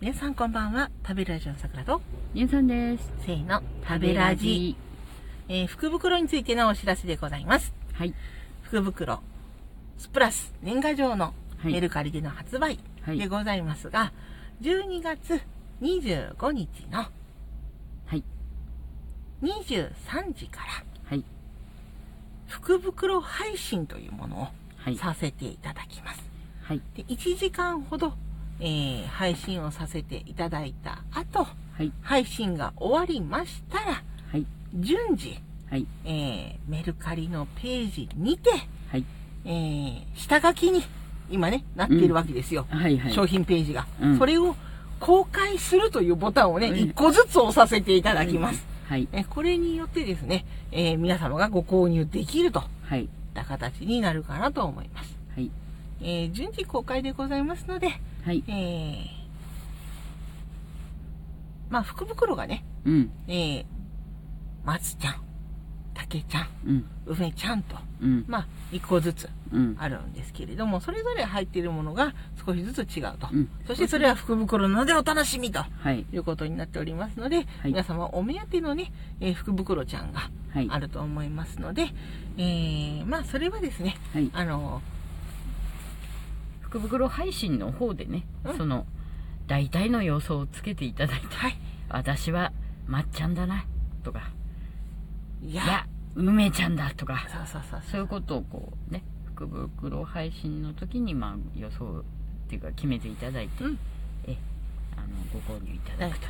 皆さんこんばんは。食べラジオのさくらと、ゆうさんです。せーの、食べラジ。。えー福袋についてのお知らせでございます。はい。福袋、スプラス年賀状のはいメルカリでの発売はいでございますが、12月25日のはい。23時からはい。福袋配信というものをはい。させていただきます。はい。で1時間ほど、えー配信をさせていただいた後、はい。配信が終わりましたら、はい。順次、はい。えーメルカリのページにて、はい。えー下書きに今ね、なっているわけですよ。はい。はい。商品ページが、うんそれを公開するというボタンをね、うん1個ずつ押させていただきます。はい。えこれによってですね、えー皆様がご購入できるといい。た形になるかなと思います。はい。えー順次公開でございますので、はい。えーまあ、福袋がね、うん。えー、松ちゃん、竹ちゃん、うん。梅ちゃんと、うん。まあ、一個ずつうん。あるんですけれども、それぞれ入っているものが少しずつ違うと。うん。そしてそれは福袋なのでお楽しみとはい。いうことになっておりますので、皆様お目当てのね、えー福袋ちゃんがはい。あると思いますので、えー、まあ、それはですね、はい。あの、福袋配信の方でねうん、その、大体の予想をつけていただいて、はい。私は、まっちゃんだな、とか、いや、梅ちゃんだ、とか、そういうことをこうね、福袋配信の時に、まあ、予想っていうか決めていただいて、うんえ、あの、ご購入いただくと。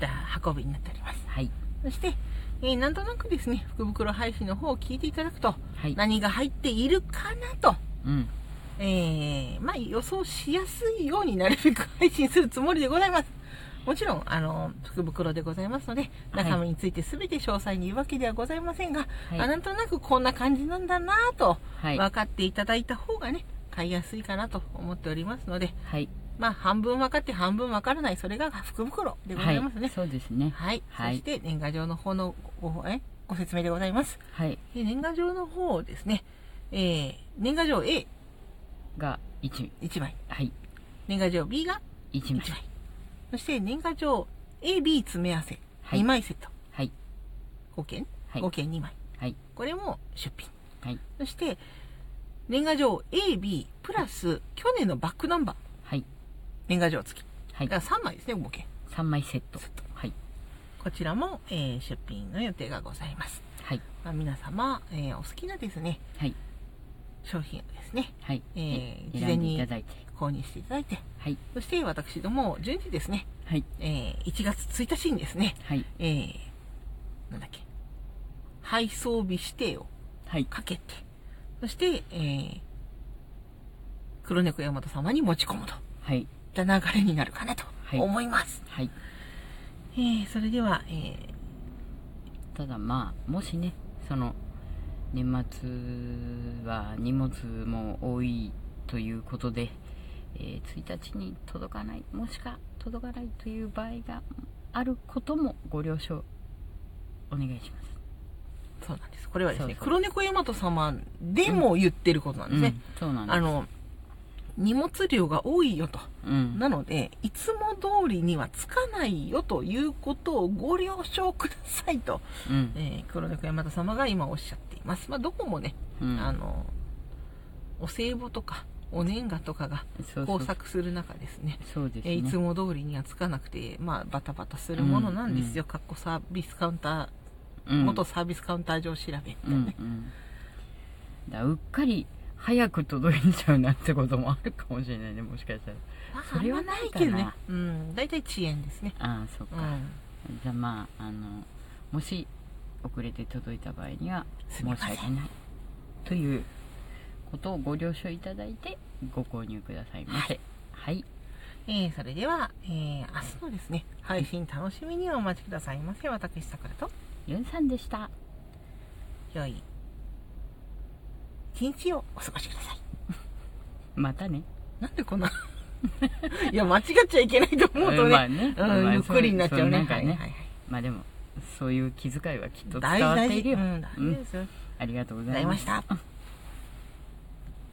じゃあ運びになっております。はい。そして、えーなんとなくですね、福袋配信の方を聞いていただくと、はい。何が入っているかなと、うん。えー、まあ予想しやすいようになるべく配信するつもりでございます。もちろん、あの、福袋でございますので、はい中身について全て詳細に言うわけではございませんが、はいあなんとなくこんな感じなんだなぁと、はい。分かっていただいた方がね、買いやすいかなと思っておりますので、はい。まあ半分分かって半分分からない、それが福袋でございますね。そうですね。はい。はいそして、年賀状の方のごえご説明でございます。はい。で年賀状の方ですね、えー、年賀状 A1 が1、枚、はい。年賀状 B が1 1枚。枚、そして年賀状 AB 詰め合わせはい2枚セット、はい。合計、はい合計2枚。はい。これも出品。はい。そして、年賀状 AB プラス去年のバックナンバー、はい。年賀状付き。はい。だから3枚ですね、合計。3枚セットセット。はい。こちらも、えー出品の予定がございます。はい。まあ、皆様、えーお好きなですね、はい。商品をですね、はい。えーえ事前に選んでいただいて。購入していただいて、はい。そして私ども順次ですね、はい。えー1月1日にですね、はい。えーなんだっけ、配送日指定をはい。かけて、そして、えー黒猫大和様に持ち込むといっはい。た流れになるかなとはい思います。はい。えーそれでは、えただまあ、もしね、その、年末は荷物も多いということで、えー1日に届かない、もしか届かないという場合があることもご了承お願いします。ーそうなんです。これはですね、黒猫大和様でも言ってることなんですね。うんそうなんです。あの、荷物量が多いよと。うん。なので、いつも通りにはつかないよということをご了承くださいと、うん。えー黒猫山田様が今おっしゃっています。まあ、どこもね、うんあの、お歳暮とか、お年賀とかが交錯する中ですね。えーいつも通りにはつかなくて、まあ、バタバタするものなんですよ。うんかっこサービスカウンター、うん元サービスカウンター上調べみたいうんなね。うん、だからうっかり早く届いちゃうなってこともあるかもしれないねもしかしたら。まあそれはないけどね。うん、大体遅延ですね。ああそっか、うん。じゃあまああのもし遅れて届いた場合には申し訳ないということをご了承いただいてご購入くださいませ。はい。えー、それでは、えー、明日のですね、配信楽しみにお待ちくださいませ。私、さくらと、ユンさんでした。良い一日をお過ごしください。またねなんでこんな、いや、間違っちゃいけないと思うとね、まあねうん、まあゆっくりになっちゃうね。そうなんかねはいはいはい。まあでもそういう気遣いはきっと伝わっているよ、うん、大事ですよ。ありがとうごございました。